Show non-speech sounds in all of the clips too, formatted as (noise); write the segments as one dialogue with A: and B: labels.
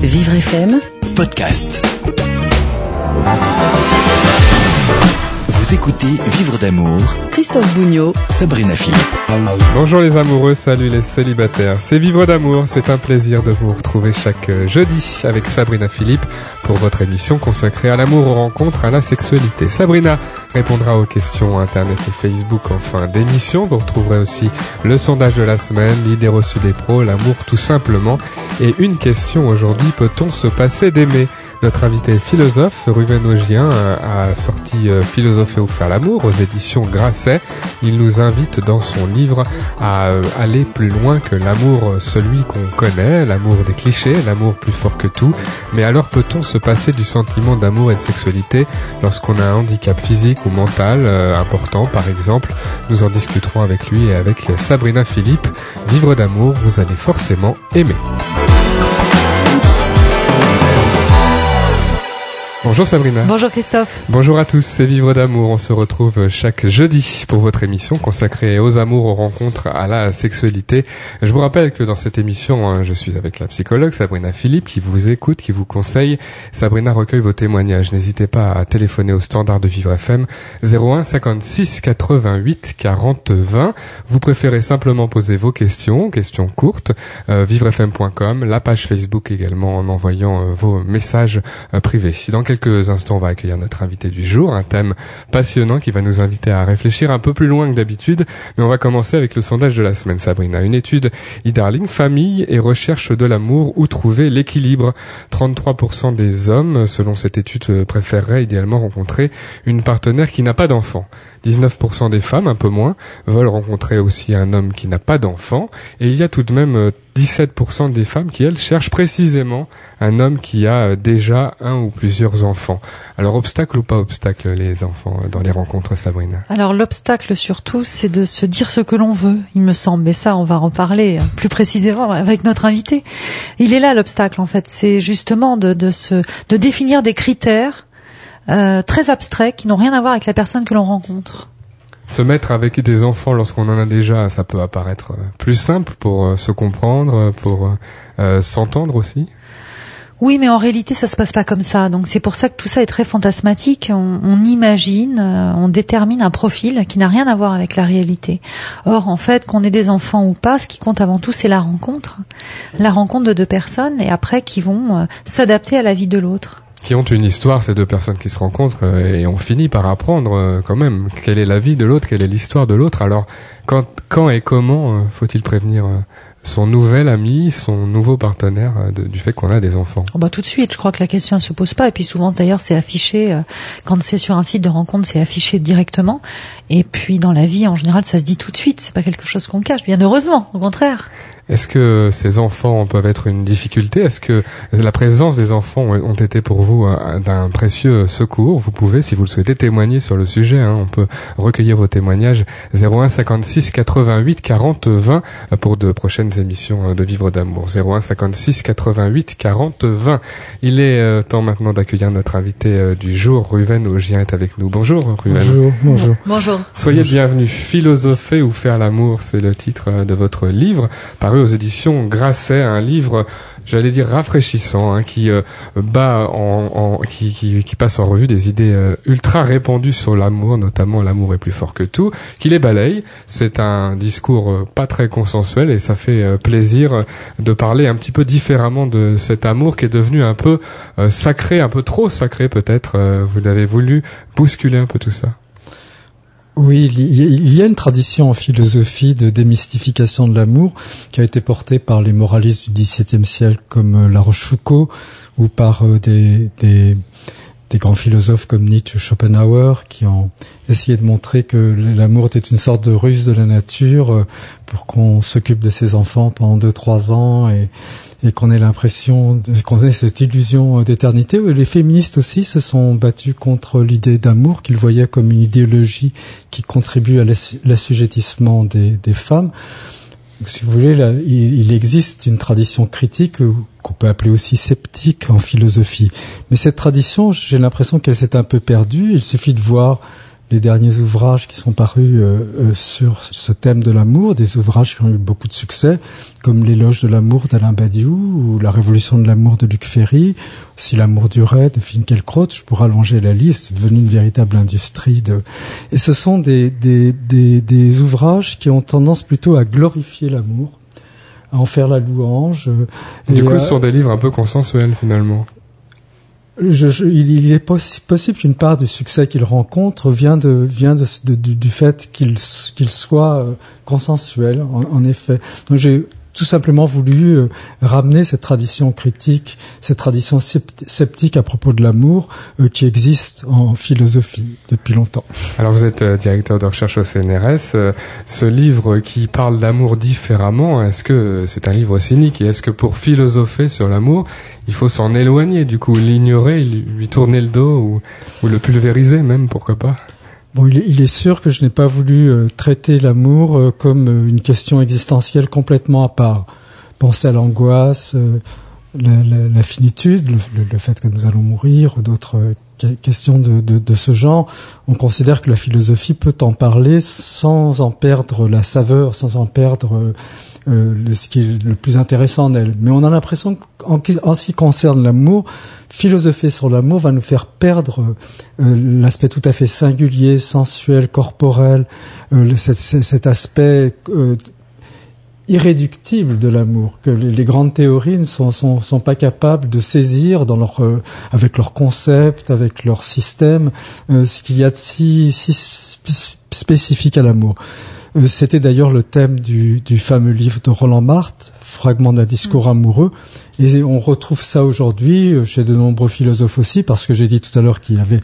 A: Vivre FM
B: Podcast. Vous écoutez Vivre d'amour,
A: Christophe Bougnot
B: Sabrina Philippe.
C: Bonjour les amoureux, salut les célibataires. C'est Vivre d'amour, c'est un plaisir de vous retrouver chaque euh, jeudi avec Sabrina Philippe pour votre émission consacrée à l'amour, aux rencontres, à la sexualité. Sabrina répondra aux questions internet et Facebook en fin d'émission. Vous retrouverez aussi le sondage de la semaine, l'idée reçue des pros, l'amour tout simplement. Et une question aujourd'hui, peut-on se passer d'aimer? Notre invité philosophe, Ruben Augien, a sorti euh, Philosopher ou faire l'amour aux éditions Grasset. Il nous invite dans son livre à euh, aller plus loin que l'amour, euh, celui qu'on connaît, l'amour des clichés, l'amour plus fort que tout. Mais alors peut-on se passer du sentiment d'amour et de sexualité lorsqu'on a un handicap physique ou mental important, par exemple? Nous en discuterons avec lui et avec Sabrina Philippe. Vivre d'amour, vous allez forcément aimer. Bonjour Sabrina.
D: Bonjour Christophe.
C: Bonjour à tous, c'est Vivre d'amour. On se retrouve chaque jeudi pour votre émission consacrée aux amours, aux rencontres, à la sexualité. Je vous rappelle que dans cette émission, hein, je suis avec la psychologue Sabrina Philippe qui vous écoute, qui vous conseille. Sabrina recueille vos témoignages. N'hésitez pas à téléphoner au standard de Vivre FM 01 56 88 40 20. Vous préférez simplement poser vos questions, questions courtes, euh, vivrefm.com, la page Facebook également en envoyant euh, vos messages euh, privés. Dans quelques instants, on va accueillir notre invité du jour, un thème passionnant qui va nous inviter à réfléchir un peu plus loin que d'habitude. Mais on va commencer avec le sondage de la semaine, Sabrina. Une étude e-darling, famille et recherche de l'amour, où trouver l'équilibre? 33% des hommes, selon cette étude, préféreraient idéalement rencontrer une partenaire qui n'a pas d'enfant. 19% des femmes, un peu moins, veulent rencontrer aussi un homme qui n'a pas d'enfant. Et il y a tout de même 17% euh, des femmes qui, elles, cherchent précisément un homme qui a euh, déjà un ou plusieurs enfants. Alors, obstacle ou pas obstacle, les enfants, euh, dans les rencontres, Sabrina?
D: Alors, l'obstacle surtout, c'est de se dire ce que l'on veut, il me semble. Mais ça, on va en parler plus précisément avec notre invité. Il est là, l'obstacle, en fait. C'est justement de, se, de définir des critères euh, très abstraits qui n'ont rien à voir avec la personne que l'on rencontre.
C: Se mettre avec des enfants lorsqu'on en a déjà, ça peut apparaître euh, plus simple pour euh, se comprendre, pour s'entendre aussi.
D: Oui, mais en réalité, ça se passe pas comme ça. Donc c'est pour ça que tout ça est très fantasmatique. On, on imagine, on détermine un profil qui n'a rien à voir avec la réalité. Or, en fait, qu'on ait des enfants ou pas, ce qui compte avant tout, c'est la rencontre, la rencontre de deux personnes, et après qui vont s'adapter à la vie de l'autre
C: qui ont une histoire, ces deux personnes qui se rencontrent, euh, et on finit par apprendre euh, quand même quelle est la vie de l'autre, quelle est l'histoire de l'autre. Alors, quand, quand et comment euh, faut-il prévenir son nouvel ami, son nouveau partenaire du fait qu'on a des enfants?
D: Oh bah Tout de suite, je crois que la question ne se pose pas. Et puis souvent d'ailleurs c'est affiché, quand c'est sur un site de rencontre, c'est affiché directement. Et puis dans la vie en général ça se dit tout de suite, c'est pas quelque chose qu'on cache, bien heureusement, au contraire.
C: Est-ce que ces enfants peuvent être une difficulté? Est-ce que la présence des enfants ont été pour vous d'un précieux secours? Vous pouvez, si vous le souhaitez, témoigner sur le sujet. Hein. On peut recueillir vos témoignages 01 56 88 40 20 pour de prochaines émissions de Vivre d'amour. 01 56 88 40 20. Il est euh, temps maintenant d'accueillir notre invité euh, du jour. Ruven Augien est avec nous. Bonjour Ruven.
E: Bonjour. Bonjour.
D: Bonjour.
C: Soyez bienvenue. Philosopher ou faire l'amour, c'est le titre euh, de votre livre paru aux éditions Grasset, un livre, j'allais dire rafraîchissant, hein, qui euh, bat en, qui, passe en revue des idées euh, ultra répandues sur l'amour, notamment l'amour est plus fort que tout, qui les balaye. C'est un discours euh, pas très consensuel et ça fait plaisir de parler un petit peu différemment de cet amour qui est devenu un peu sacré, un peu trop sacré peut-être. vous avez voulu bousculer un peu tout ça.
E: Oui, il y a une tradition en philosophie de démystification de l'amour qui a été portée par les moralistes du XVIIe siècle comme euh, La Rochefoucauld ou par euh, des, grands philosophes comme Nietzsche, Schopenhauer, qui ont essayé de montrer que l'amour était une sorte de ruse de la nature euh, pour qu'on s'occupe de ses enfants pendant deux trois ans et, et qu'on ait l'impression qu'on ait cette illusion d'éternité. Les féministes aussi se sont battus contre l'idée d'amour qu'ils voyaient comme une idéologie qui contribue à l'assujettissement des, femmes si vous voulez, il, existe une tradition critique euh, qu'on peut appeler aussi sceptique en philosophie. Mais cette tradition, j'ai l'impression qu'elle s'est un peu perdue. Il suffit de voir les derniers ouvrages qui sont parus euh, euh, sur ce thème de l'amour, des ouvrages qui ont eu beaucoup de succès, comme L'éloge de l'amour d'Alain Badiou ou La révolution de l'amour de Luc Ferry, aussi L'amour du raid de Finkielkraut. Je pourrais allonger la liste, c'est devenu une véritable industrie. De... Et ce sont des, des, des, des ouvrages qui ont tendance plutôt à glorifier l'amour à en faire la louange. euh,
C: Du
E: et
C: coup, ce sont des livres un peu consensuels finalement.
E: Je, je- il, est possi- possible qu'une part du succès qu'il rencontre vient de vient de, du, du fait qu'il qu'il soit euh, consensuel en, en effet. Donc j'ai tout simplement voulu euh, ramener cette tradition critique, cette tradition scept- sceptique à propos de l'amour euh, qui existe en philosophie depuis longtemps.
C: Alors vous êtes euh, directeur de recherche au CNRS. ce livre qui parle d'amour différemment, est-ce que c'est un livre cynique? Et est-ce que pour philosopher sur l'amour, il faut s'en éloigner, du coup l'ignorer, lui tourner le dos ou, ou le pulvériser même, pourquoi pas?
E: Bon, il est, sûr que je n'ai pas voulu euh, traiter l'amour euh, comme euh, une question existentielle complètement à part. Penser à l'angoisse, la, la- la finitude, le, le- le fait que nous allons mourir, ou d'autres questions de, de- de ce genre. On considère que la philosophie peut en parler sans en perdre la saveur, sans en perdre euh, ce qui est le plus intéressant en elle. Mais on a l'impression qu'en en ce qui concerne l'amour, philosopher sur l'amour va nous faire perdre euh, l'aspect tout à fait singulier, sensuel, corporel, euh, cet- cet aspect euh, irréductible de l'amour que les, grandes théories ne sont, pas capables de saisir dans leur euh, avec leurs concepts, avec leur système, euh, ce qu'il y a de si, si spé- spécifique à l'amour. Euh, C'était d'ailleurs le thème du, du fameux livre de Roland Barthes, Fragment d'un discours amoureux, et on retrouve ça aujourd'hui euh, chez de nombreux philosophes aussi, parce que j'ai dit tout à l'heure qu'il y avait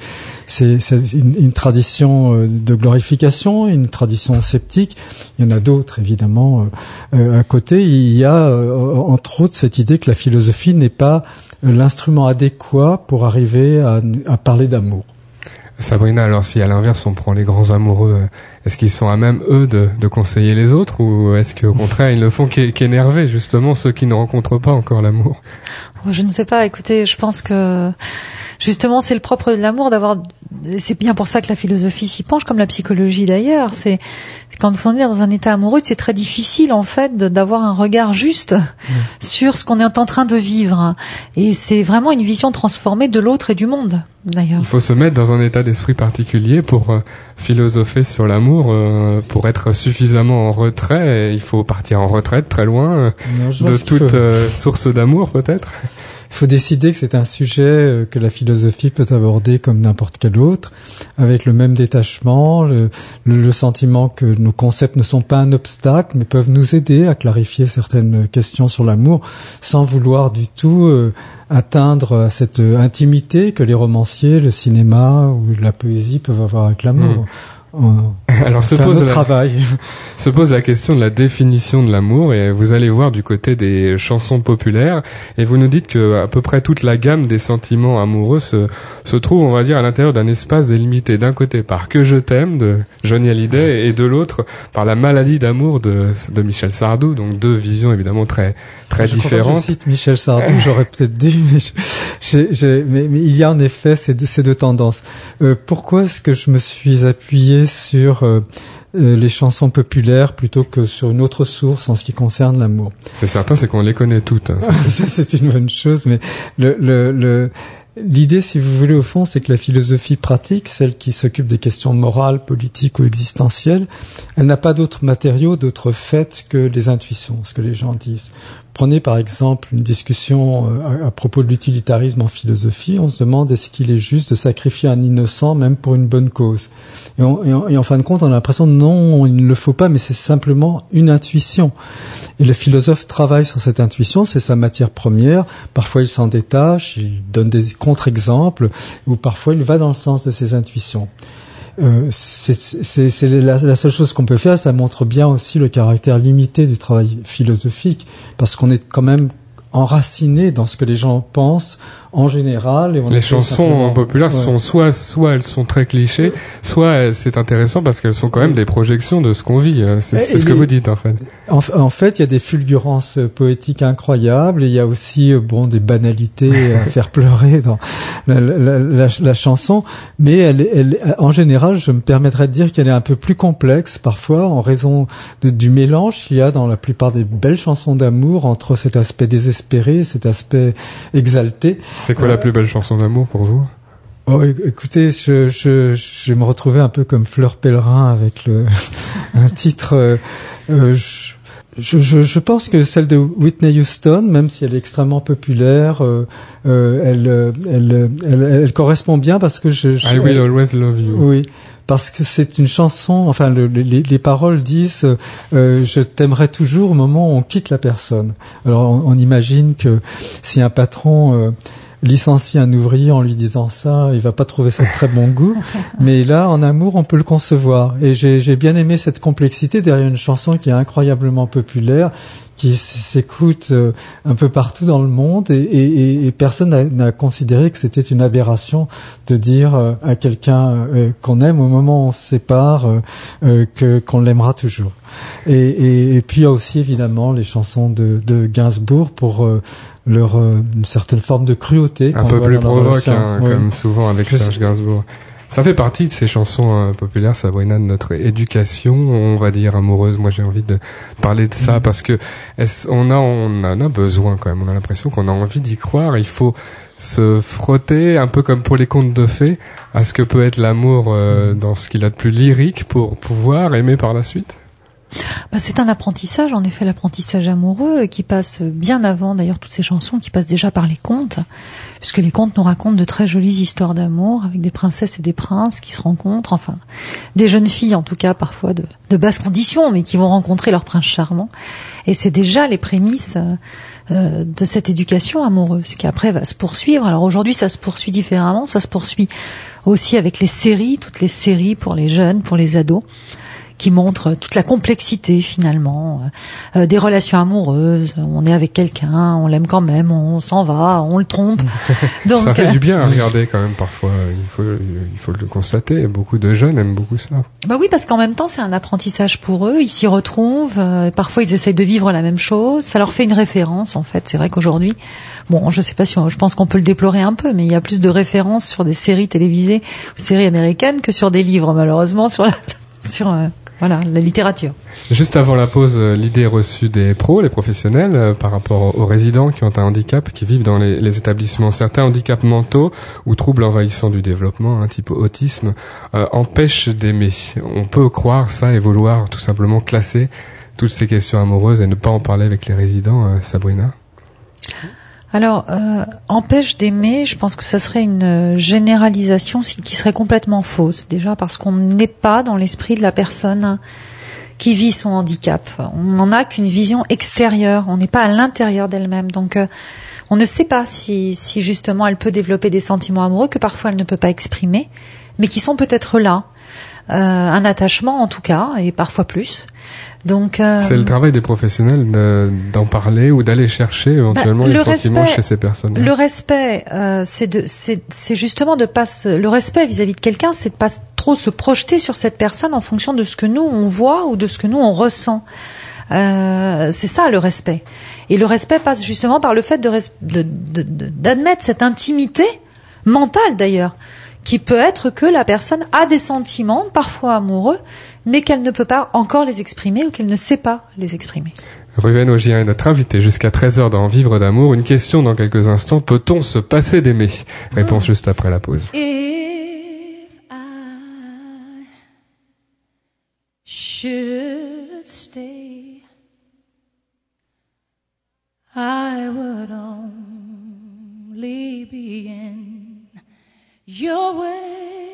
E: c'est, une, une tradition euh, de glorification, une tradition sceptique. Il y en a d'autres évidemment à côté. Il y a entre autres cette idée que la philosophie n'est pas l'instrument adéquat pour arriver à, à parler d'amour.
C: Sabrina, alors si à l'inverse on prend les grands amoureux, est-ce qu'ils sont à même eux de, de conseiller les autres ou est-ce qu'au (laughs) contraire ils ne font qu'é- qu'énerver justement ceux qui ne rencontrent pas encore l'amour?
D: Je ne sais pas. Écoutez, je pense que justement c'est le propre de l'amour d'avoir. C'est bien pour ça que la philosophie s'y penche, comme la psychologie d'ailleurs. C'est quand on est dans un état amoureux, c'est très difficile en fait d'avoir un regard juste sur ce qu'on est en train de vivre. Et c'est vraiment une vision transformée de l'autre et du monde d'ailleurs.
C: Il faut se mettre dans un état d'esprit particulier pour euh, philosopher sur l'amour, euh, pour être suffisamment en retrait. Et il faut partir en retraite très loin euh, de toute
E: faut-
C: euh, source d'amour peut-être.
E: Il faut décider que c'est un sujet que la philosophie peut aborder comme n'importe quel autre, avec le même détachement, le, le- le sentiment que nos concepts ne sont pas un obstacle, mais peuvent nous aider à clarifier certaines questions sur l'amour, sans vouloir du tout euh, atteindre à cette intimité que les romanciers, le cinéma ou la poésie peuvent avoir avec l'amour. On-
C: Alors
E: on
C: se pose la,
E: travail. (laughs)
C: se pose la question de la définition de l'amour et vous allez voir du côté des chansons populaires et vous nous dites que à peu près toute la gamme des sentiments amoureux se, se trouve on va dire à l'intérieur d'un espace délimité d'un côté par Que je t'aime de Johnny Hallyday et de l'autre par la maladie d'amour de, de Michel Sardou donc deux visions évidemment très très
E: Je
C: différentes
E: Je cite Michel Sardou, j'aurais peut-être dû, mais, je- j'ai- j'ai- mais, mais il y a en effet ces deux, ces deux tendances. Euh, pourquoi est-ce que je me suis appuyé sur euh, euh, les chansons populaires plutôt que sur une autre source en ce qui concerne l'amour
C: c'est certain c'est qu'on les connaît toutes hein. (laughs)
E: C'est une bonne chose, mais le, le, le- L'idée, si vous voulez, au fond, c'est que la philosophie pratique, celle qui s'occupe des questions morales, politiques ou existentielles, elle n'a pas d'autres matériaux, d'autres faits que les intuitions, ce que les gens disent. Prenez par exemple une discussion euh, à, propos de l'utilitarisme en philosophie. On se demande est-ce qu'il est juste de sacrifier un innocent même pour une bonne cause. Et, et en fin de compte, on a l'impression non, il ne le faut pas, mais c'est simplement une intuition. Et le philosophe travaille sur cette intuition, c'est sa matière première. Parfois, il s'en détache, il donne des contre-exemples, ou parfois, il va dans le sens de ses intuitions. Euh, c'est la, la seule chose qu'on peut faire. Ça montre bien aussi le caractère limité du travail philosophique, parce qu'on est quand même enraciné dans ce que les gens pensent en général. Et on
C: Les chansons populaires
E: Ouais.
C: sont soit, soit elles sont très clichés, soit c'est intéressant parce qu'elles sont quand même des projections de ce qu'on vit. Euh, C'est ce que vous dites en fait.
E: En, en fait, il y a des fulgurances poétiques incroyables. et Il y a aussi euh, bon des banalités à (laughs) faire pleurer dans la, la- la- la chanson, mais elle, elle, en général, je me permettrais de dire qu'elle est un peu plus complexe parfois en raison de- du mélange qu'il y a dans la plupart des belles chansons d'amour entre cet aspect désespéré, et cet aspect exalté.
C: C'est quoi la
E: Euh,
C: plus belle chanson d'amour pour vous?
E: Oh, écoutez, je, je, je vais me retrouver un peu comme Fleur Pèlerin avec le (laughs) un titre. euh, euh, je, je, je- je pense que celle de Whitney Houston, même si elle est extrêmement populaire, euh, euh, elle, elle, elle, elle correspond bien parce que je. je-
C: I will always love you.
E: oui, parce que c'est une chanson. Enfin, le- le- les, les paroles disent euh, "Je t'aimerai toujours au moment où on quitte la personne". Alors, on, on imagine que si un patron euh, licencie un ouvrier en lui disant ça, il va pas trouver ça de très bon goût. (laughs) Mais là, en amour, on peut le concevoir. Et j'ai j'ai bien aimé cette complexité derrière une chanson qui est incroyablement populaire, qui s'écoute euh, un peu partout dans le monde, et, et- et- et personne n'a- considéré que c'était une aberration de dire euh, à quelqu'un euh, qu'on aime au moment où on se sépare que qu'on l'aimera toujours. Et, puis il y a aussi évidemment les chansons de, de Gainsbourg pour leur une certaine forme de cruauté.
C: Un peu plus provoque, hein,
E: Ouais.
C: comme souvent avec
E: Je
C: Serge Gainsbourg. Ça fait partie de ces chansons euh, populaires, Sabrina, de notre éducation, on va dire amoureuse. Moi, j'ai envie de parler de
E: Mm.
C: ça parce que on a, on en a besoin quand même. On a l'impression qu'on a envie d'y croire. Il faut se frotter, un peu comme pour les contes de fées, à ce que peut être l'amour euh, dans ce qu'il a de plus lyrique pour pouvoir aimer par la suite.
D: Bah, c'est un apprentissage, en effet, l'apprentissage amoureux euh, qui passe bien avant, d'ailleurs, toutes ces chansons qui passent déjà par les contes, puisque les contes nous racontent de très jolies histoires d'amour avec des princesses et des princes qui se rencontrent, enfin, des jeunes filles en tout cas, parfois de, de basses conditions, mais qui vont rencontrer leur prince charmant. Et c'est déjà les prémices euh, euh, de cette éducation amoureuse qui après va se poursuivre. Alors aujourd'hui, ça se poursuit différemment, ça se poursuit aussi avec les séries, toutes les séries pour les jeunes, pour les ados qui montre toute la complexité finalement euh, euh, des relations amoureuses. On est avec quelqu'un, on l'aime quand même, on s'en va, on le trompe. (laughs) Donc
C: ça fait
D: euh,
C: du bien à regarder quand même parfois. Il faut, il faut le constater. Beaucoup de jeunes aiment beaucoup ça.
D: bah oui, parce qu'en même temps c'est un apprentissage pour eux. Ils s'y retrouvent. euh, parfois ils essayent de vivre la même chose. Ça leur fait une référence en fait. C'est vrai qu'aujourd'hui, bon, je sais pas si on- je pense qu'on peut le déplorer un peu, mais il y a plus de références sur des séries télévisées, ou séries américaines que sur des livres malheureusement sur la, (laughs) sur euh, voilà la littérature.
C: Juste avant la pause, euh, l'idée reçue des pros, les professionnels, euh, par rapport aux résidents qui ont un handicap, qui vivent dans les, établissements. Certains handicaps mentaux ou troubles envahissants du développement, un type autisme, euh, empêchent d'aimer. On peut croire ça et vouloir tout simplement classer toutes ces questions amoureuses et ne pas en parler avec les résidents, euh, Sabrina.
D: Alors, euh, empêche d'aimer, je pense que ça serait une euh, généralisation qui serait complètement fausse. Déjà parce qu'on n'est pas dans l'esprit de la personne qui vit son handicap. On n'en a qu'une vision extérieure. On n'est pas à l'intérieur d'elle-même. Donc, euh, on ne sait pas si, si justement elle peut développer des sentiments amoureux que parfois elle ne peut pas exprimer, mais qui sont peut-être là. Un attachement en tout cas, et parfois plus. Donc, euh,
C: C'est le travail des professionnels de- d'en parler ou d'aller chercher éventuellement
D: Bah,
C: les
D: le
C: sentiments
D: respect-
C: chez ces personnes.
D: Le respect, euh, c'est de, c'est, c'est justement de pas se, le respect vis-à-vis de quelqu'un, c'est de pas trop se projeter sur cette personne en fonction de ce que nous on voit ou de ce que nous on ressent. Euh, c'est ça le respect. Et le respect passe justement par le fait de- d'admettre cette intimité mentale d'ailleurs, qui peut être que la personne a des sentiments, parfois amoureux, mais qu'elle ne peut pas encore les exprimer ou qu'elle ne sait pas les exprimer.
C: Ruben Augier est notre invité jusqu'à 13h dans Vivre d'amour. Une question dans quelques instants. Peut-on se passer d'aimer? Réponse juste après la pause.
F: If I should stay, I would only be in your way.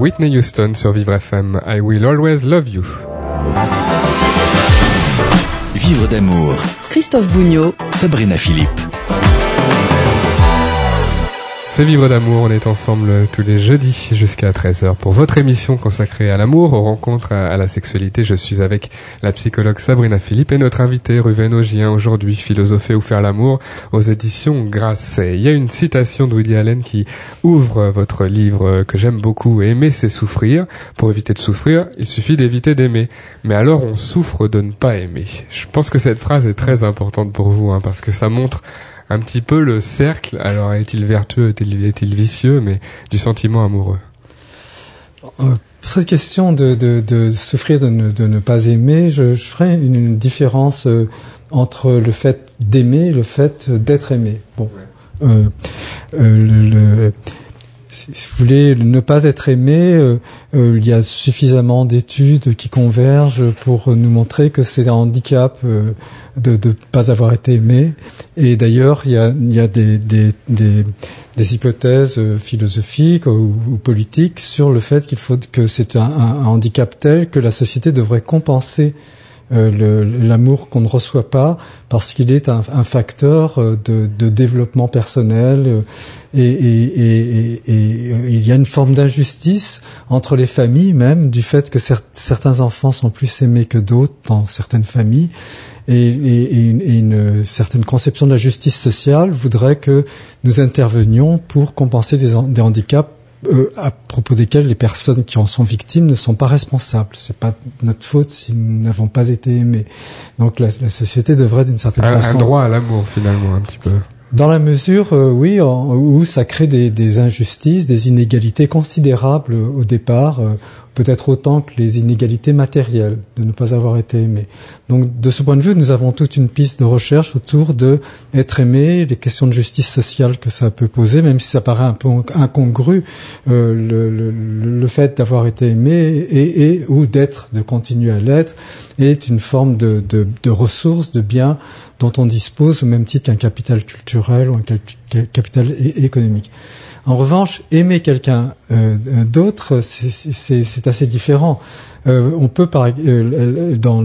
C: Whitney Houston sur Vivre FM. I will always love you.
B: Vivre d'amour.
A: Christophe Bougnot,
B: Sabrina Philippe.
C: C'est Vivre d'amour, on est ensemble tous les jeudis jusqu'à 13h pour votre émission consacrée à l'amour, aux rencontres, à, la sexualité. Je suis avec la psychologue Sabrina Philippe et notre invité Ruven Ogien aujourd'hui, philosopher ou faire l'amour aux éditions Grasset. Il y a une citation de Woody Allen qui ouvre votre livre que j'aime beaucoup, Aimer c'est souffrir. Pour éviter de souffrir, il suffit d'éviter d'aimer. Mais alors on souffre de ne pas aimer. Je pense que cette phrase est très importante pour vous hein, parce que ça montre un petit peu le cercle, alors est-il vertueux, est-il vicieux, mais du sentiment amoureux.
E: Euh, Pour cette question de, de, de souffrir de ne, de ne pas aimer, je, je ferai une, une différence euh, entre le fait d'aimer et le fait d'être aimé. Bon, euh, euh, le, le- si vous voulez ne pas être aimé, euh, euh, il y a suffisamment d'études qui convergent pour nous montrer que c'est un handicap euh, de ne pas avoir été aimé. Et d'ailleurs, il y a, des, hypothèses philosophiques ou, politiques sur le fait qu'il faut que c'est un, handicap tel que la société devrait compenser l'amour qu'on ne reçoit pas parce qu'il est un, facteur de, de, développement personnel et, et, il y a une forme d'injustice entre les familles même du fait que certains enfants sont plus aimés que d'autres dans certaines familles. Et, une, certaine conception de la justice sociale voudrait que nous intervenions pour compenser des handicaps euh, à propos desquels les personnes qui en sont victimes ne sont pas responsables. C'est pas notre faute si nous n'avons pas été aimés. Donc la, la société devrait d'une certaine façon
C: un droit à l'amour finalement un petit peu.
E: Dans la mesure, euh, oui, où ça crée des, des, injustices, des inégalités considérables au départ, euh, peut-être autant que les inégalités matérielles de ne pas avoir été aimé. Donc, de ce point de vue, nous avons toute une piste de recherche autour de être aimé, les questions de justice sociale que ça peut poser, même si ça paraît un peu incongru, euh, le, fait d'avoir été aimé et, et ou d'être, de continuer à l'être, est une forme de, de, de ressources, de biens dont on dispose au même titre qu'un capital culturel ou un capital économique. En revanche, aimer quelqu'un euh, d'autre, c'est assez différent. Euh, on peut, par, euh, dans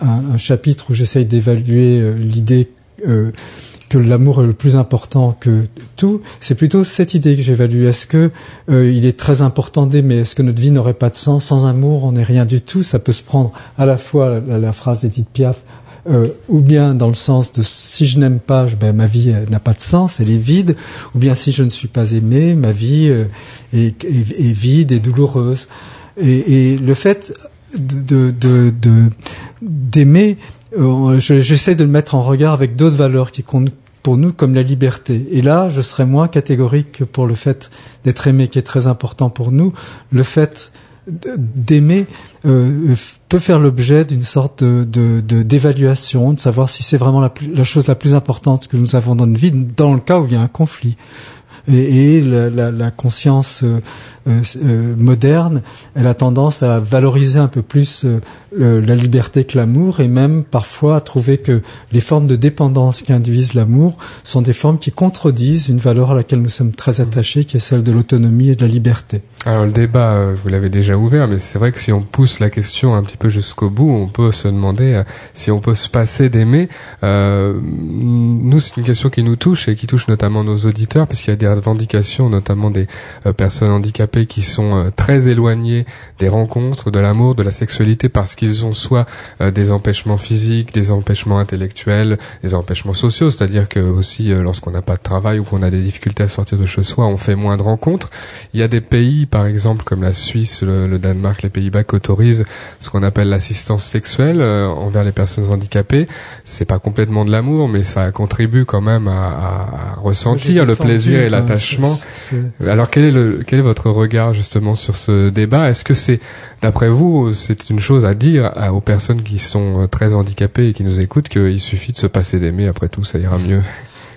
E: un, chapitre où j'essaye d'évaluer euh, l'idée que l'amour est le plus important que tout, c'est plutôt cette idée que j'évalue. Est-ce que il est très important d'aimer? Est-ce que notre vie n'aurait pas de sens? Sans amour On n'est rien du tout. Ça peut se prendre à la fois la, la phrase d'Edith Piaf euh, ou bien dans le sens de si je n'aime pas, ben, ma vie n'a pas de sens, elle est vide, ou bien si je ne suis pas aimé, ma vie euh, est, vide et douloureuse. Et, et le fait de d'aimer, de, euh, j'essaie de le mettre en regard avec d'autres valeurs qui comptent pour nous comme la liberté. Et là, je serais moins catégorique pour le fait d'être aimé, qui est très important pour nous. Le fait d'aimer euh, peut faire l'objet d'une sorte de, d'évaluation, de, savoir si c'est vraiment la, la, chose la plus importante que nous avons dans notre vie, dans le cas où il y a un conflit. Et, et la, la, la, conscience euh, euh, euh, moderne, elle a tendance à valoriser un peu plus la liberté que l'amour et même parfois à trouver que les formes de dépendance qui induisent l'amour sont des formes qui contredisent une valeur à laquelle nous sommes très attachés, qui est celle de l'autonomie et de la liberté.
C: Alors le débat, vous l'avez déjà ouvert, mais c'est vrai que si on pousse la question un petit peu jusqu'au bout, on peut se demander si on peut se passer d'aimer. Euh, nous, c'est une question qui nous touche et qui touche notamment nos auditeurs, puisqu'il y a des revendications, notamment des personnes handicapées qui sont euh, très éloignés des rencontres, de l'amour, de la sexualité parce qu'ils ont soit euh, des empêchements physiques, des empêchements intellectuels, des empêchements sociaux, c'est-à-dire que aussi euh, lorsqu'on n'a pas de travail ou qu'on a des difficultés à sortir de chez soi, on fait moins de rencontres. Il y a des pays, par exemple comme la Suisse, le, Danemark, les Pays-Bas, qui autorisent ce qu'on appelle l'assistance sexuelle envers les personnes handicapées. C'est pas complètement de l'amour, mais ça contribue quand même à, à ressentir le plaisir et Alors quel est le quel est votre regard justement sur ce débat? Est-ce que c'est, d'après vous, c'est une chose à dire aux personnes qui sont très handicapées et qui nous écoutent qu'il suffit de se passer d'aimer, après tout, ça ira mieux?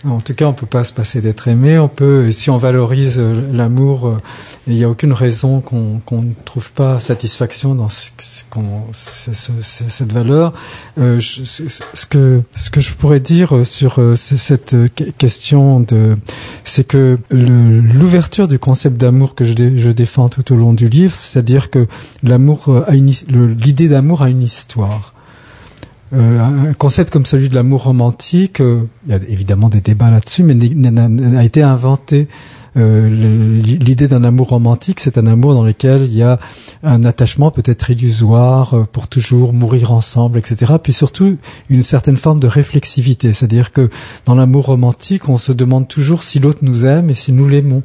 E: En tout cas, on peut pas se passer d'être aimé. On peut, si on valorise euh, l'amour, euh, il n'y a aucune raison qu'on ne trouve pas satisfaction dans ce, ce, cette valeur. Euh, ce que je pourrais dire sur cette question de, c'est que l'ouverture du concept d'amour que je défends tout au long du livre, c'est-à-dire que l'amour a une l'idée d'amour a une histoire. Euh, un concept comme celui de l'amour romantique, euh, il y a évidemment des débats là-dessus, mais n'a été inventé. Euh, l'idée d'un amour romantique, c'est un amour dans lequel il y a un attachement peut-être illusoire pour toujours mourir ensemble, etc. Puis surtout une certaine forme de réflexivité, c'est-à-dire que dans l'amour romantique, on se demande toujours si l'autre nous aime et si nous l'aimons.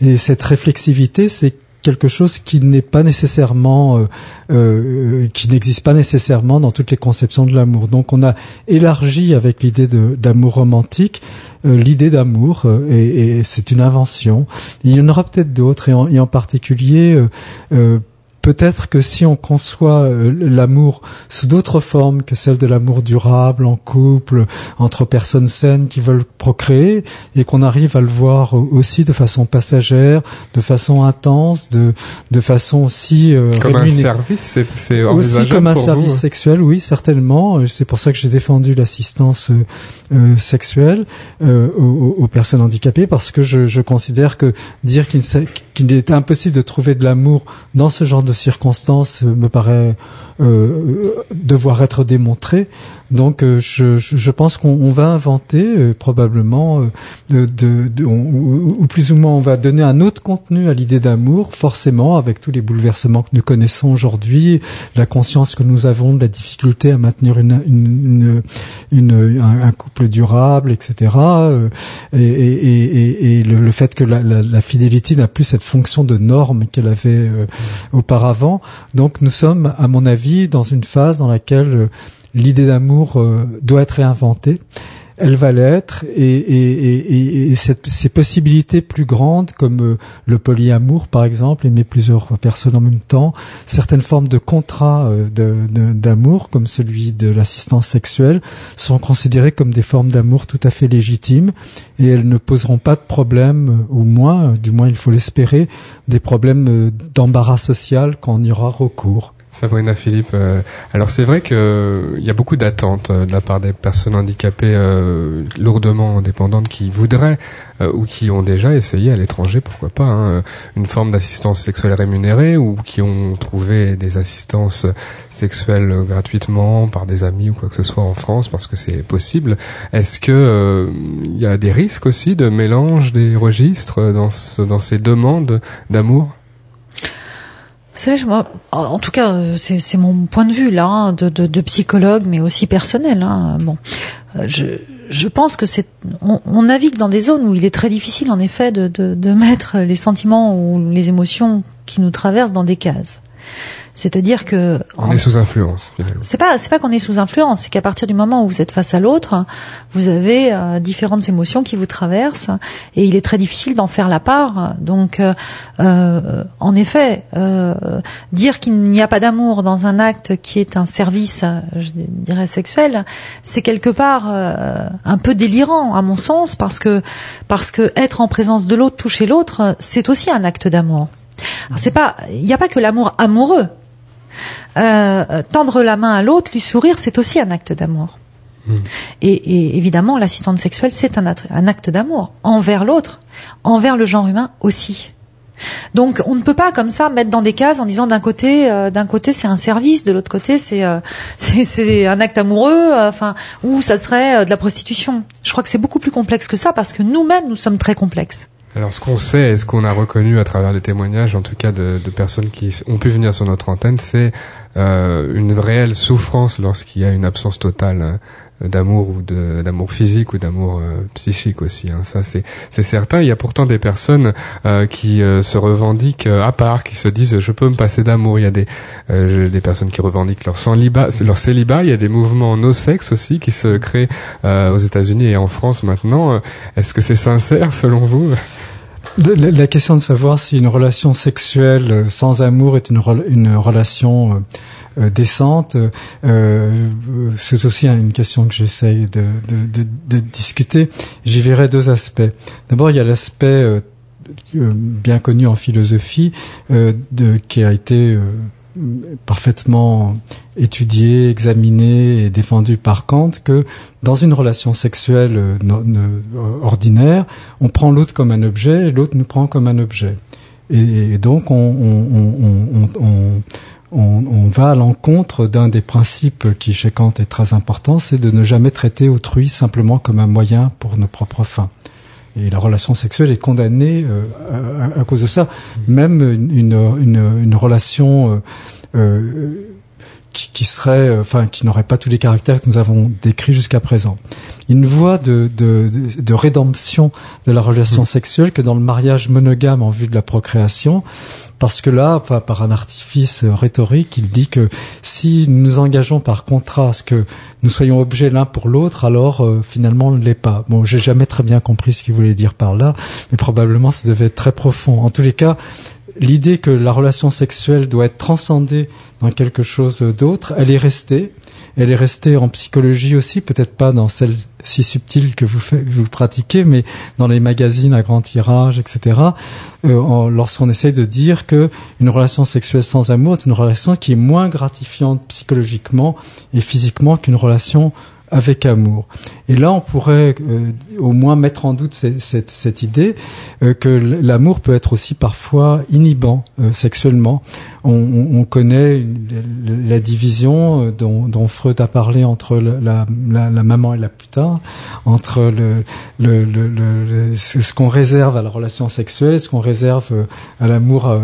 E: Et cette réflexivité, c'est quelque chose qui n'est pas nécessairement, euh, euh, qui n'existe pas nécessairement dans toutes les conceptions de l'amour. Donc on a élargi avec l'idée d'amour romantique euh, l'idée d'amour et, et c'est une invention. Il y en aura peut-être d'autres et, et, en particulier peut-être que si on conçoit euh, l'amour sous d'autres formes que celle de l'amour durable en couple entre personnes saines qui veulent procréer et qu'on arrive à le voir aussi de façon passagère, de façon intense, de de façon aussi
C: euh, comme un service, c'est
E: aussi comme un service
C: hein.
E: sexuel, oui certainement. C'est pour ça que j'ai défendu l'assistance euh, sexuelle aux, aux, personnes handicapées parce que je, je considère que dire qu'il qu'il est impossible de trouver de l'amour dans ce genre de circonstances me paraît euh, devoir être démontré. Donc euh, je, pense qu'on va inventer euh, probablement ou, plus ou moins on va donner un autre contenu à l'idée d'amour, forcément avec tous les bouleversements que nous connaissons aujourd'hui, la conscience que nous avons de la difficulté à maintenir un, couple durable, etc. Et, le, fait que la fidélité n'a plus cette fonction de norme qu'elle avait auparavant. Donc nous sommes, à mon avis, dans une phase dans laquelle euh, l'idée d'amour euh, doit être réinventée. Elle va l'être et, ces possibilités plus grandes comme euh, le polyamour par exemple, aimer plusieurs personnes en même temps, certaines formes de contrats d'amour comme celui de l'assistance sexuelle sont considérées comme des formes d'amour tout à fait légitimes et elles ne poseront pas de problème, ou moins, du moins il faut l'espérer, des problèmes d'embarras social quand on y aura recours.
C: Sabrina Philippe, euh, alors c'est vrai qu'il euh, y a beaucoup d'attentes euh, de la part des personnes handicapées lourdement dépendantes qui voudraient ou qui ont déjà essayé à l'étranger, pourquoi pas, hein, une forme d'assistance sexuelle rémunérée ou qui ont trouvé des assistances sexuelles gratuitement par des amis ou quoi que ce soit en France parce que c'est possible. Est-ce que il y a des risques aussi de mélange des registres dans, dans ces demandes d'amour?
D: Vous savez, moi, en tout cas, euh, c'est mon point de vue là, hein, de, de, de, psychologue, mais aussi personnel. Hein. Bon, euh, je, je pense que c'est, on, on, navigue dans des zones où il est très difficile, en effet, de, de, de mettre les sentiments ou les émotions qui nous traversent dans des cases. C'est-à-dire que
C: on est sous influence.
D: C'est pas c'est pas qu'on est sous influence, c'est qu'à partir du moment où vous êtes face à l'autre, vous avez euh, différentes émotions qui vous traversent et il est très difficile d'en faire la part. Donc, euh, euh en effet, euh, dire qu'il n'y a pas d'amour dans un acte qui est un service, je dirais sexuel, c'est quelque part un peu délirant à mon sens parce que parce que être en présence de l'autre, toucher l'autre, c'est aussi un acte d'amour. C'est pas, il n'y a pas que l'amour amoureux. Euh, tendre la main à l'autre, lui sourire, c'est aussi un acte d'amour. Hmm. Et, évidemment, l'assistante sexuelle, c'est un, un acte d'amour envers l'autre, envers le genre humain aussi. Donc on ne peut pas comme ça mettre dans des cases en disant d'un côté euh, d'un côté c'est un service, de l'autre côté c'est euh, (laughs) c'est un acte amoureux, enfin ou ça serait de la prostitution. Je crois que c'est beaucoup plus complexe que ça parce que nous-mêmes nous sommes très complexes.
C: Alors ce qu'on sait et ce qu'on a reconnu à travers les témoignages, en tout cas de, personnes qui ont pu venir sur notre antenne, c'est euh, une réelle souffrance lorsqu'il y a une absence totale hein, d'amour ou d'amour physique ou d'amour euh, psychique aussi. Hein. Ça c'est certain. Il y a pourtant des personnes euh, qui euh, se revendiquent à part, qui se disent je peux me passer d'amour. Il y a des des personnes qui revendiquent leur célibat, leur célibat. Il y a des mouvements no sexe aussi qui se créent aux États-Unis et en France maintenant. Est-ce que c'est sincère selon vous?
E: La, question de savoir si une relation sexuelle sans amour est une, une relation décente. Euh, c'est aussi une question que j'essaye de, discuter. J'y verrai deux aspects. D'abord, il y a l'aspect euh, bien connu en philosophie qui a été parfaitement étudié, examiné et défendu par Kant que dans une relation sexuelle ordinaire, on prend l'autre comme un objet et l'autre nous prend comme un objet. Et, donc on, on, on, on, on va à l'encontre d'un des principes qui chez Kant est très important, c'est de ne jamais traiter autrui simplement comme un moyen pour nos propres fins. Et la relation sexuelle est condamnée euh, à, cause de ça. Même une, une, une relation euh, euh qui, qui, serait, euh, enfin, qui n'aurait pas tous les caractères que nous avons décrits jusqu'à présent. Une voie de, de, de, rédemption de la relation mmh. sexuelle que dans le mariage monogame en vue de la procréation, parce que là, enfin, par un artifice rhétorique, il dit que si nous nous engageons par contrat à ce que nous soyons objets l'un pour l'autre, alors euh, finalement on ne l'est pas. Bon, j'ai jamais très bien compris ce qu'il voulait dire par là, mais probablement ça devait être très profond. En tous les cas, l'idée que la relation sexuelle doit être transcendée dans quelque chose d'autre, elle est restée. Elle est restée en psychologie aussi, peut-être pas dans celle si subtile que vous, pratiquez, mais dans les magazines à grand tirage, etc. Euh, Lorsqu'on essaye de dire que une relation sexuelle sans amour est une relation qui est moins gratifiante psychologiquement et physiquement qu'une relation avec amour. Et là, on pourrait euh, au moins mettre en doute cette, cette, cette idée euh, que l'amour peut être aussi parfois inhibant euh, sexuellement. On, on, connaît la division dont, dont, Freud a parlé entre la, la, la, maman et la putain, entre le, le, le ce qu'on réserve à la relation sexuelle, ce qu'on réserve à l'amour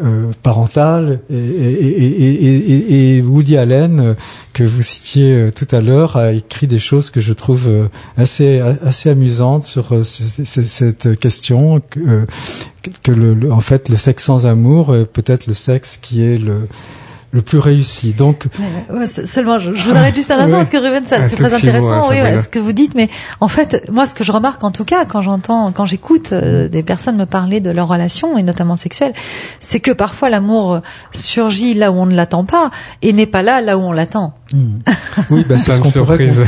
E: euh, parental. Et, et, et, et, Woody Allen euh, que vous citiez euh, tout à l'heure a écrit des choses que je trouve assez assez amusantes sur cette question que, que le, en fait le sexe sans amour peut-être le sexe qui est le le plus réussi. Donc
D: seulement, je, vous arrête juste un instant parce que Ruben, c'est très intéressant, oui, ce que vous dites. Mais en fait, moi, ce que je remarque en tout cas quand j'entends, quand j'écoute euh, des personnes me parler de leur relation et notamment sexuelle, c'est que parfois l'amour surgit là où on ne l'attend pas et n'est pas là là où on l'attend.
E: Hmm. Oui, bah, c'est ce qu'on surprise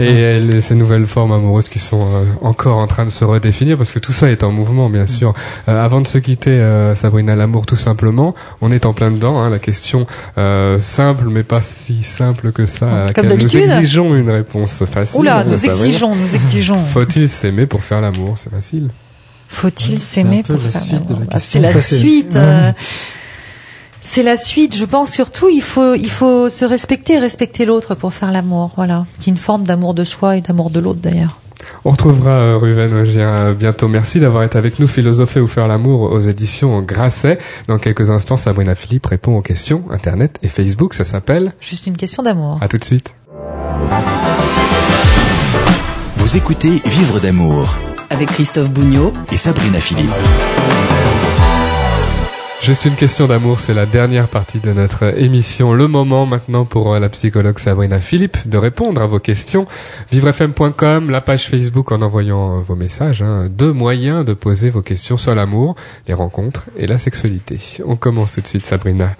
C: et ces nouvelles formes amoureuses qui sont euh, encore en train de se redéfinir parce que tout ça est en mouvement, bien sûr. Euh, avant de se quitter, Sabrina, l'amour tout simplement, on est en plein dedans. Hein, la question euh, simple, mais pas si simple que ça.
D: Comme d'habitude.
C: Nous exigeons une réponse facile.
D: Oula, nous exigeons, nous exigeons. (laughs)
C: Faut-il s'aimer pour faire l'amour? C'est facile.
D: Faut-il s'aimer pour faire l'amour bah, C'est la (laughs) suite. C'est la suite. Je pense surtout, il faut, il faut se respecter, respecter l'autre pour faire l'amour. Voilà, qui est une forme d'amour de soi et d'amour de l'autre d'ailleurs.
C: On retrouvera euh, Ruven euh, bientôt. Merci d'avoir été avec nous, philosopher ou faire l'amour aux éditions Grasset. Dans quelques instants, Sabrina Philippe répond aux questions Internet et Facebook. Ça s'appelle
D: Juste une question d'amour.
C: À tout de suite.
B: Vous écoutez Vivre d'amour
A: avec Christophe Bougnot
B: et Sabrina Philippe.
C: Juste une question d'amour, c'est la dernière partie de notre émission. Le moment maintenant pour la psychologue Sabrina Philippe de répondre à vos questions. Vivrefm.com, la page Facebook en envoyant euh, vos messages. Hein. Deux moyens de poser vos questions sur l'amour, les rencontres et la sexualité. On commence tout de suite Sabrina.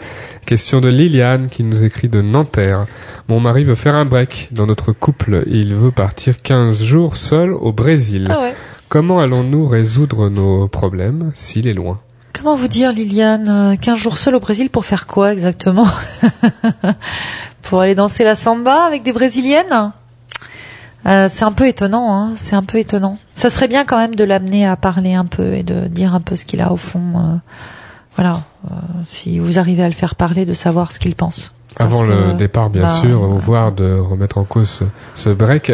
C: Question de Liliane qui nous écrit de Nanterre. Mon mari veut faire un break dans notre couple. Il veut partir 15 jours seul au Brésil.
D: Ah
C: Comment allons-nous résoudre nos problèmes s'il est loin?
D: Comment vous dire, Liliane 15 euh, jours seul au Brésil pour faire quoi exactement (laughs) Pour aller danser la samba avec des Brésiliennes? Euh, c'est un peu étonnant, hein c'est un peu étonnant. Ça serait bien quand même de l'amener à parler un peu et de dire un peu ce qu'il a au fond. Euh, voilà, si vous arrivez à le faire parler, de savoir ce qu'il pense.
C: Avant le départ, bien bah, sûr, voire de remettre en cause ce, break,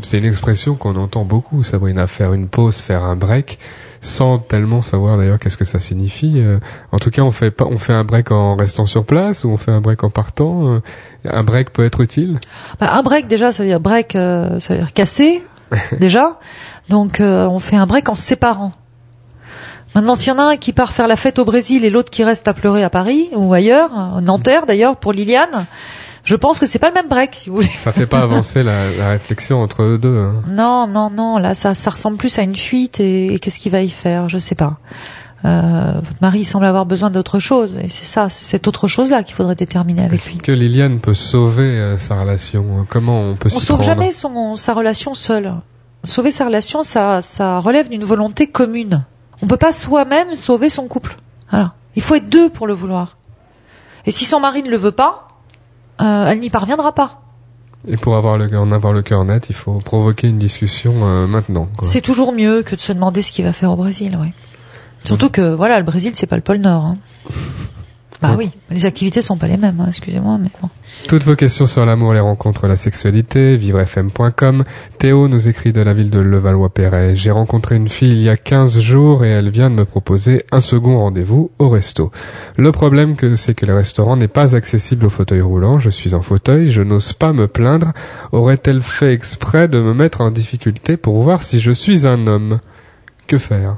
C: c'est une expression qu'on entend beaucoup, Sabrina, faire une pause, faire un break sans tellement savoir d'ailleurs qu'est-ce que ça signifie. Euh, en tout cas, on fait pas, on fait un break en restant sur place ou on fait un break en partant. Euh, un break peut être utile?
D: Bah, un break déjà, ça veut dire break, euh, ça veut dire casser (laughs) déjà. Donc on fait un break en se séparant. Maintenant, s'il y en a un qui part faire la fête au Brésil et l'autre qui reste à pleurer à Paris ou ailleurs, Nanterre d'ailleurs pour Liliane, je pense que c'est pas le même break, si vous voulez.
C: Ça fait pas (laughs) avancer la, la réflexion entre eux deux. Hein.
D: Non, non, non. Là, ça, ça ressemble plus à une fuite et, qu'est-ce qu'il va y faire Je sais pas. Euh, votre mari semble avoir besoin d'autre chose et c'est ça, c'est autre chose-là qu'il faudrait déterminer avec lui.
C: Que Liliane peut sauver euh, sa relation Comment on peut
D: On sauve jamais son, sa relation seule. Sauver sa relation, ça, ça relève d'une volonté commune. On peut pas soi-même sauver son couple. Voilà. Il faut être deux pour le vouloir. Et si son mari ne le veut pas, euh, elle n'y parviendra pas.
C: Et pour avoir le, en avoir le cœur net, il faut provoquer une discussion euh, maintenant.
D: C'est toujours mieux que de se demander ce qu'il va faire au Brésil, oui. Surtout que voilà, le Brésil c'est pas le pôle Nord. Hein. Bah oui, les activités sont pas les mêmes, hein, excusez-moi, mais bon.
C: Toutes vos questions sur l'amour, les rencontres, la sexualité, vivrefm.com. Théo nous écrit de la ville de Levallois-Perret. J'ai rencontré une fille il y a 15 jours et elle vient de me proposer un second rendez-vous au resto. Le problème que c'est que le restaurant n'est pas accessible au fauteuil roulant. Je suis en fauteuil, je n'ose pas me plaindre. Aurait-elle fait exprès de me mettre en difficulté pour voir si je suis un homme? Que faire?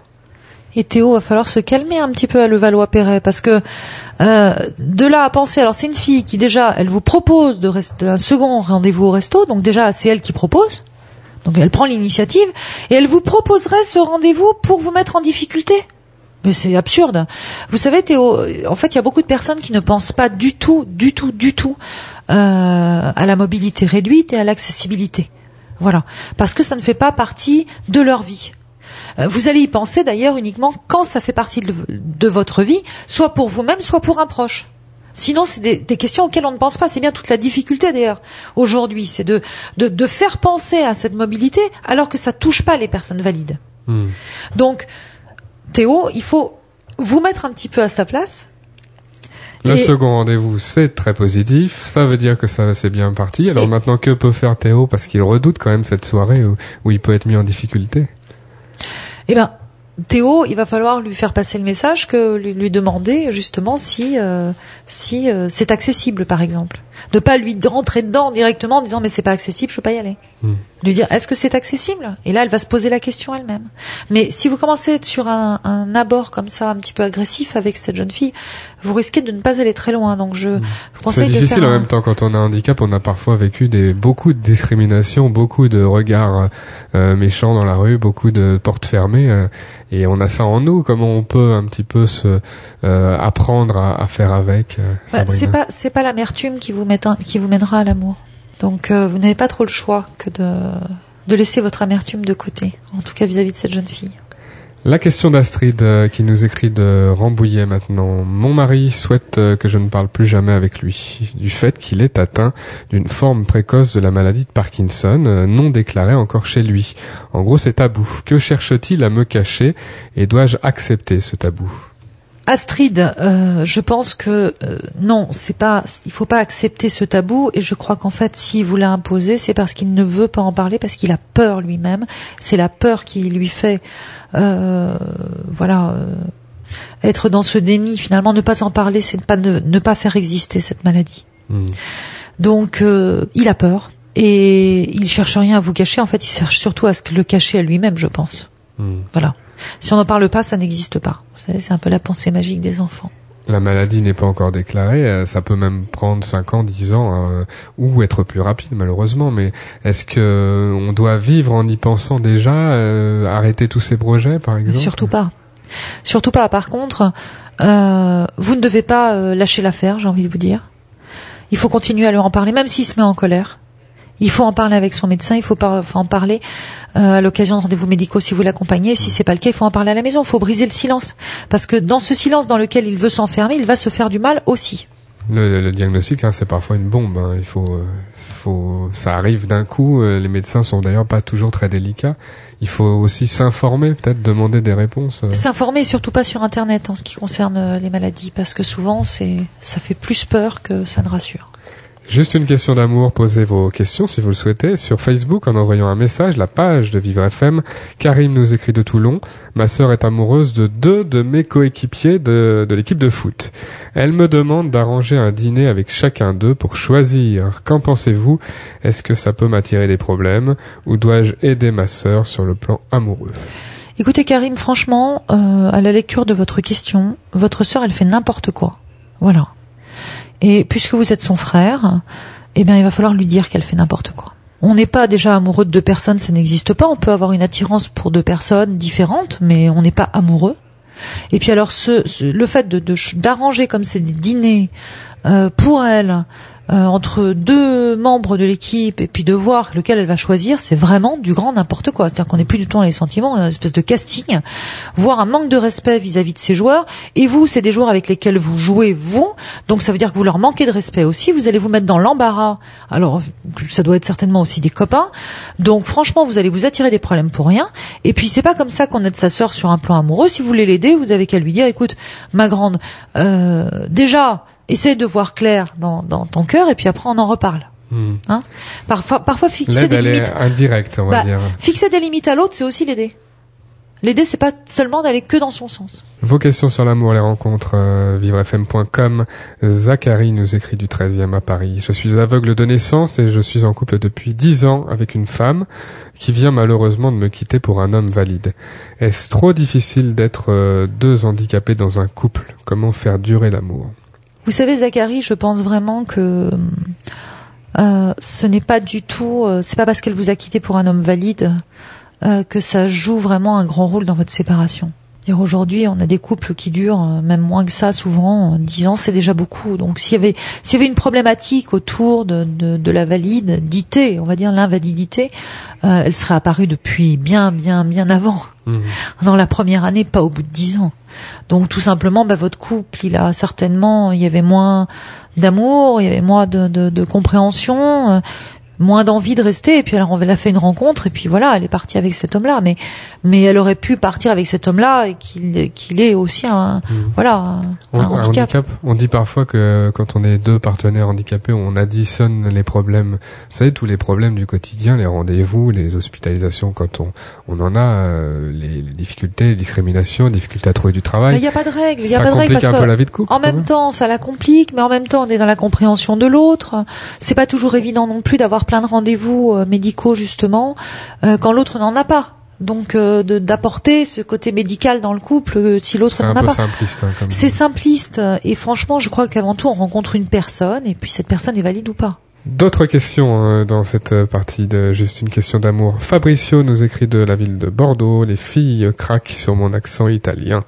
D: Et Théo, va falloir se calmer un petit peu à Levallois-Perret parce que euh, de là à penser, alors c'est une fille qui déjà, elle vous propose de rester un second rendez-vous au resto, donc déjà c'est elle qui propose, donc elle prend l'initiative et elle vous proposerait ce rendez-vous pour vous mettre en difficulté. Mais c'est absurde. Vous savez, Théo, en fait, il y a beaucoup de personnes qui ne pensent pas du tout, du tout, du tout euh, à la mobilité réduite et à l'accessibilité. Voilà, parce que ça ne fait pas partie de leur vie. Euh, Vous allez y penser d'ailleurs uniquement quand ça fait partie de, de votre vie, soit pour vous-même, soit pour un proche. Sinon, c'est des, des questions auxquelles on ne pense pas. C'est bien toute la difficulté d'ailleurs aujourd'hui, c'est de, de, de faire penser à cette mobilité alors que ça touche pas les personnes valides.
C: Hmm.
D: Donc, Théo, il faut vous mettre un petit peu à sa place.
C: Le
D: Et-
C: second rendez-vous, c'est très positif. Ça veut dire que ça c'est bien parti. Alors
D: Et-
C: maintenant, que peut faire Théo? Parce qu'il redoute quand même cette soirée où, où il peut être mis en difficulté.
D: Eh ben, Théo, il va falloir lui faire passer le message que lui, demander justement si euh, si euh, c'est accessible, par exemple. De pas lui rentrer dedans directement en disant mais c'est pas accessible, je peux pas y aller.
C: Hmm.
D: De lui dire est-ce que c'est accessible? Et là, elle va se poser la question elle-même. Mais si vous commencez à être sur un, un abord comme ça, un petit peu agressif avec cette jeune fille, vous risquez de ne pas aller très loin. Donc je vous
C: Hmm. C'est
D: conseille de
C: difficile
D: faire
C: en
D: un-
C: même temps quand on a un handicap. On a parfois vécu des beaucoup de discrimination, beaucoup de regards euh, méchants dans la rue, beaucoup de portes fermées, euh, et on a ça en nous. Comment on peut un petit peu se euh, apprendre à, à faire avec euh,
D: Bah, c'est pas c'est pas l'amertume qui vous mettra- qui vous mènera à l'amour. Donc euh, vous n'avez pas trop le choix que de de laisser votre amertume de côté, en tout cas vis-à-vis de cette jeune fille.
C: La question d'Astrid euh, qui nous écrit de Rambouillet maintenant. Mon mari souhaite euh, que je ne parle plus jamais avec lui du fait qu'il est atteint d'une forme précoce de la maladie de Parkinson non déclarée encore chez lui. En gros, c'est tabou. Que cherche-t-il à me cacher et dois-je accepter ce tabou?
D: Astrid, euh, je pense que euh, non, c'est pas, il faut pas accepter ce tabou et je crois qu'en fait, s'il vous l'a imposé, c'est parce qu'il ne veut pas en parler, parce qu'il a peur lui-même. C'est la peur qui lui fait, euh, voilà, euh, être dans ce déni. Finalement, ne pas en parler, c'est ne pas ne, ne pas faire exister cette maladie.
C: Hmm.
D: Donc, euh, il a peur et il cherche rien à vous cacher. En fait, il cherche surtout à se le cacher à lui-même, je pense.
C: Hmm.
D: Voilà. Si on n'en parle pas, ça n'existe pas. Vous savez, c'est un peu la pensée magique des enfants.
C: La maladie n'est pas encore déclarée, euh, ça peut même prendre 5 ans, 10 ans, euh, ou être plus rapide malheureusement, mais est-ce que on doit vivre en y pensant déjà, euh, arrêter tous ces projets par exemple?
D: Surtout pas. Surtout pas. Par contre, euh, vous ne devez pas euh, lâcher l'affaire, j'ai envie de vous dire. Il faut continuer à lui en parler, même s'il se met en colère. Il faut en parler avec son médecin, il faut, en parler euh, à l'occasion de rendez-vous médicaux si vous l'accompagnez. Si c'est pas le cas, il faut en parler à la maison. Il faut briser le silence, parce que dans ce silence dans lequel il veut s'enfermer, il va se faire du mal aussi.
C: Le, le diagnostic, hein, c'est parfois une bombe. hein. Il faut, euh, faut, ça arrive d'un coup. euh, les médecins sont d'ailleurs pas toujours très délicats. Il faut aussi s'informer, peut-être demander des réponses.
D: S'informer, surtout pas sur Internet en ce qui concerne les maladies, parce que souvent c'est, ça fait plus peur que ça ne rassure.
C: Juste une question d'amour, posez vos questions si vous le souhaitez sur Facebook en envoyant un message, la page de Vivre FM. Karim nous écrit de Toulon. Ma sœur est amoureuse de deux de mes coéquipiers de, de l'équipe de foot. Elle me demande d'arranger un dîner avec chacun d'eux pour choisir. Qu'en pensez-vous? Est-ce que ça peut m'attirer des problèmes? Ou dois-je aider ma sœur sur le plan amoureux?
D: Écoutez Karim, franchement, euh, à la lecture de votre question, votre sœur, elle fait n'importe quoi. Voilà. Et puisque vous êtes son frère, eh bien, il va falloir lui dire qu'elle fait n'importe quoi. On n'est pas déjà amoureux de deux personnes, ça n'existe pas. On peut avoir une attirance pour deux personnes différentes, mais on n'est pas amoureux. Et puis alors, ce, ce- le fait de d'arranger comme c'est des dîners euh, pour elle entre deux membres de l'équipe et puis de voir lequel elle va choisir, c'est vraiment du grand n'importe quoi. C'est-à-dire qu'on n'est plus du tout dans les sentiments, on une espèce de casting, voire un manque de respect vis-à-vis de ces joueurs. Et vous, c'est des joueurs avec lesquels vous jouez vous, donc ça veut dire que vous leur manquez de respect aussi. Vous allez vous mettre dans l'embarras. Alors ça doit être certainement aussi des copains. Donc franchement, vous allez vous attirer des problèmes pour rien. Et puis c'est pas comme ça qu'on aide sa sœur sur un plan amoureux. Si vous voulez l'aider, vous avez qu'à lui dire, écoute, ma grande, euh, déjà, essaye de voir clair dans, dans ton cœur et puis après on en reparle.
C: Hmm.
D: Hein? Parfois, parfois fixer des limites.
C: indirecte, on va
D: Bah,
C: dire.
D: Fixer des limites à l'autre, c'est aussi l'aider. L'aider, c'est pas seulement d'aller que dans son sens.
C: Vos questions sur l'amour, les rencontres, euh, vivrefm.com. Zachary nous écrit du 13e à Paris. Je suis aveugle de naissance et je suis en couple depuis 10 ans avec une femme qui vient malheureusement de me quitter pour un homme valide. Est-ce trop difficile d'être euh, deux handicapés dans un couple? Comment faire durer l'amour?
D: Vous savez, Zachary, je pense vraiment que euh, ce n'est pas du tout, euh, c'est pas parce qu'elle vous a quitté pour un homme valide euh, que ça joue vraiment un grand rôle dans votre séparation. Dire aujourd'hui, on a des couples qui durent euh, même moins que ça, souvent euh, 10 ans, c'est déjà beaucoup. Donc s'il y avait s'il y avait une problématique autour de, de, de la validité, on va dire l'invalidité, euh, elle serait apparue depuis bien bien bien avant.
C: Mhm.
D: Dans la première année, pas au bout de 10 ans. Donc tout simplement, bah, votre couple, il a certainement, il y avait moins d'amour, il y avait moins de, de, de compréhension. Moins d'envie de rester et puis alors on a fait une rencontre et puis voilà elle est partie avec cet homme-là mais mais elle aurait pu partir avec cet homme-là et qu'il qu'il ait aussi un voilà un,
C: On,
D: un
C: un
D: handicap.
C: On dit parfois que quand on est deux partenaires handicapés, on additionne les problèmes. Vous savez, tous les problèmes du quotidien, les rendez-vous, les hospitalisations quand on, on en a, euh, les, les difficultés, les discriminations, les difficultés à trouver du
D: Mais
C: travail.
D: il n'y a pas de règle il y a pas de règle parce
C: un
D: que
C: peu la vie de couple.
D: En même temps, ça la complique, mais en même temps, on est dans la compréhension de l'autre. C'est pas toujours évident non plus d'avoir plein de rendez-vous euh, médicaux justement euh, quand l'autre n'en a pas. Donc euh, de- d'apporter ce côté médical dans le couple euh, si l'autre n'en a pas.
C: simpliste. hein,
D: C'est simpliste et franchement, je crois qu'avant tout, on rencontre une personne et puis cette personne est valide ou pas.
C: D'autres questions euh, dans cette partie de juste une question d'amour. Fabricio nous écrit de la ville de Bordeaux. Les filles craquent sur mon accent italien,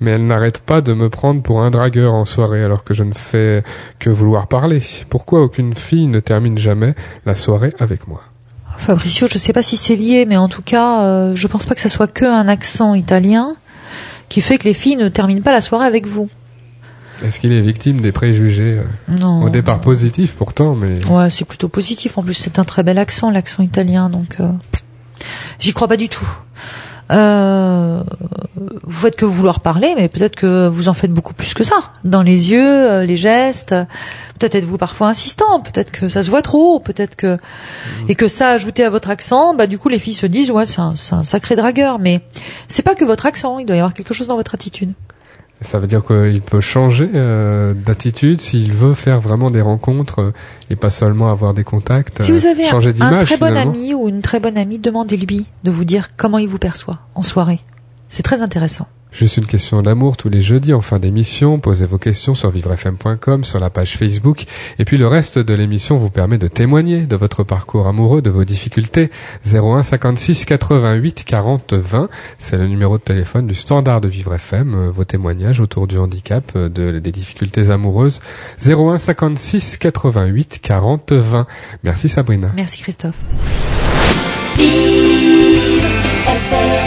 C: mais elles n'arrêtent pas de me prendre pour un dragueur en soirée alors que je ne fais que vouloir parler. Pourquoi aucune fille ne termine jamais la soirée avec moi?
D: Fabricio, je sais pas si c'est lié, mais en tout cas, euh, je pense pas que ça soit que un accent italien qui fait que les filles ne terminent pas la soirée avec vous.
C: Est-ce qu'il est victime des préjugés euh,
D: Non.
C: au départ positifs pourtant, mais
D: Ouais, c'est plutôt positif. En plus, c'est un très bel accent, l'accent italien, donc euh, j'y crois pas du tout. Euh, vous faites que vouloir parler, mais peut-être que vous en faites beaucoup plus que ça. Dans les yeux, euh, les gestes. Peut-être êtes-vous parfois insistant. Peut-être que ça se voit trop. Peut-être que et que ça ajouté à votre accent, bah du coup les filles se disent ouais c'est un, c'est un sacré dragueur. Mais c'est pas que votre accent. Il doit y avoir quelque chose dans votre attitude.
C: Ça veut dire qu'il peut changer euh, d'attitude s'il veut faire vraiment des rencontres euh, et pas seulement avoir des contacts.
D: Si
C: euh,
D: vous avez un,
C: changer
D: un
C: d'image
D: très bon
C: finalement.
D: ami ou une très bonne amie, demandez-lui de vous dire comment il vous perçoit en soirée. C'est très intéressant.
C: Juste une question d'amour tous les jeudis en fin d'émission. Posez vos questions sur vivrefm.com, sur la page Facebook. Et puis le reste de l'émission vous permet de témoigner de votre parcours amoureux, de vos difficultés. 01 56 88 40 20. C'est le numéro de téléphone du standard de Vivre FM. Euh, Vos témoignages autour du handicap, euh, de, des difficultés amoureuses. 01 56 88 40 20. Merci Sabrina.
D: Merci Christophe.
G: Vivre FM